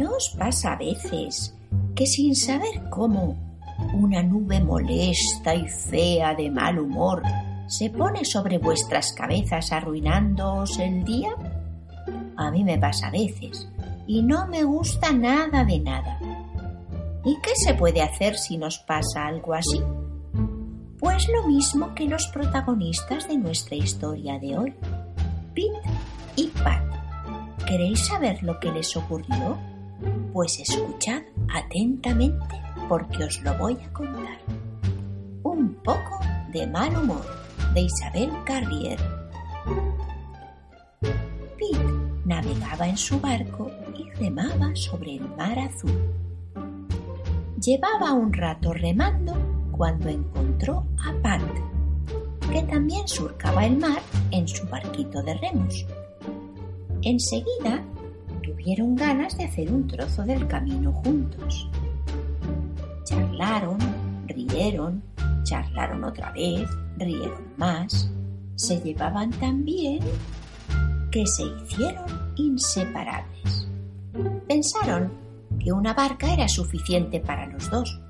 ¿No os pasa a veces que sin saber cómo una nube molesta y fea de mal humor se pone sobre vuestras cabezas arruinándoos el día? A mí me pasa a veces y no me gusta nada de nada. ¿Y qué se puede hacer si nos pasa algo así? Pues lo mismo que los protagonistas de nuestra historia de hoy, Pete y Pat. ¿Queréis saber lo que les ocurrió? Pues escuchad atentamente porque os lo voy a contar. Un poco de mal humor de Isabel Carrier. Pete navegaba en su barco y remaba sobre el mar azul. Llevaba un rato remando cuando encontró a Pat, que también surcaba el mar en su barquito de remos. Enseguida tuvieron ganas de hacer un trozo del camino juntos. Charlaron, rieron, charlaron otra vez, rieron más, se llevaban tan bien que se hicieron inseparables. Pensaron que una barca era suficiente para los dos,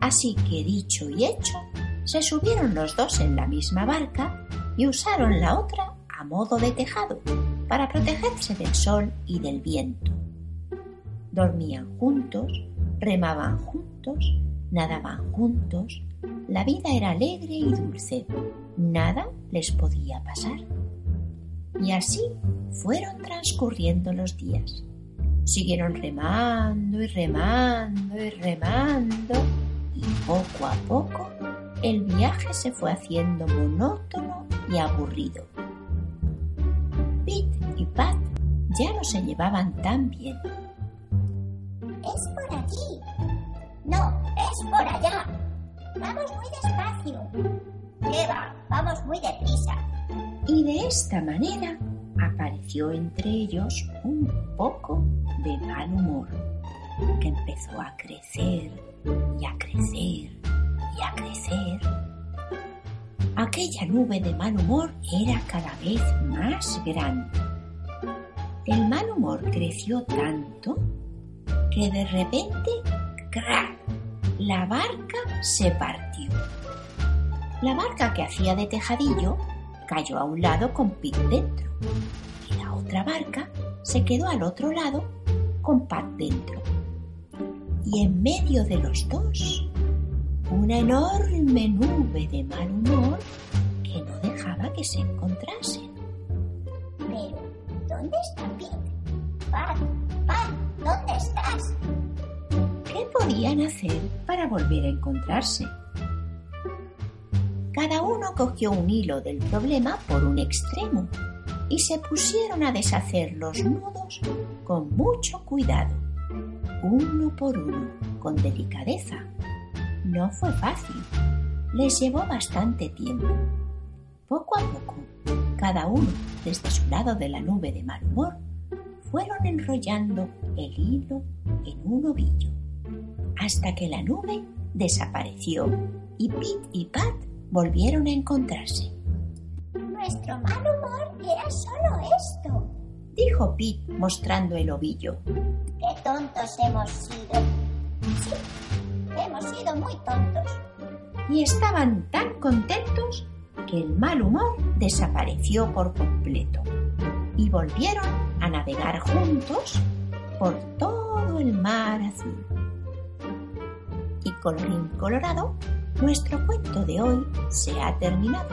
así que dicho y hecho, se subieron los dos en la misma barca y usaron la otra a modo de tejado para protegerse del sol y del viento. Dormían juntos, remaban juntos, nadaban juntos, la vida era alegre y dulce, nada les podía pasar. Y así fueron transcurriendo los días. Siguieron remando y remando y remando y poco a poco el viaje se fue haciendo monótono y aburrido. Ya no se llevaban tan bien. Es por aquí. No, es por allá. Vamos muy despacio. Lleva, vamos muy deprisa. Y de esta manera apareció entre ellos un poco de mal humor, que empezó a crecer y a crecer y a crecer. Aquella nube de mal humor era cada vez más grande. El mal humor creció tanto que de repente, ¡crack! La barca se partió. La barca que hacía de tejadillo cayó a un lado con Pete dentro y la otra barca se quedó al otro lado con Pat dentro. Y en medio de los dos, una enorme nube de mal humor que no dejaba que se encontrasen. ¿Dónde está Pete? Pat, Pat, ¿dónde estás? ¿Qué podían hacer para volver a encontrarse? Cada uno cogió un hilo del problema por un extremo y se pusieron a deshacer los nudos con mucho cuidado, uno por uno, con delicadeza. No fue fácil, les llevó bastante tiempo. Poco a poco, cada uno desde su lado de la nube de mal humor, fueron enrollando el hilo en un ovillo, hasta que la nube desapareció y Pete y Pat volvieron a encontrarse. Nuestro mal humor era solo esto. Dijo Pete mostrando el ovillo. Qué tontos hemos sido. Sí, hemos sido muy tontos. Y estaban tan contentos que el mal humor desapareció por completo y volvieron a navegar juntos por todo el mar azul. Y colorín colorado, nuestro cuento de hoy se ha terminado.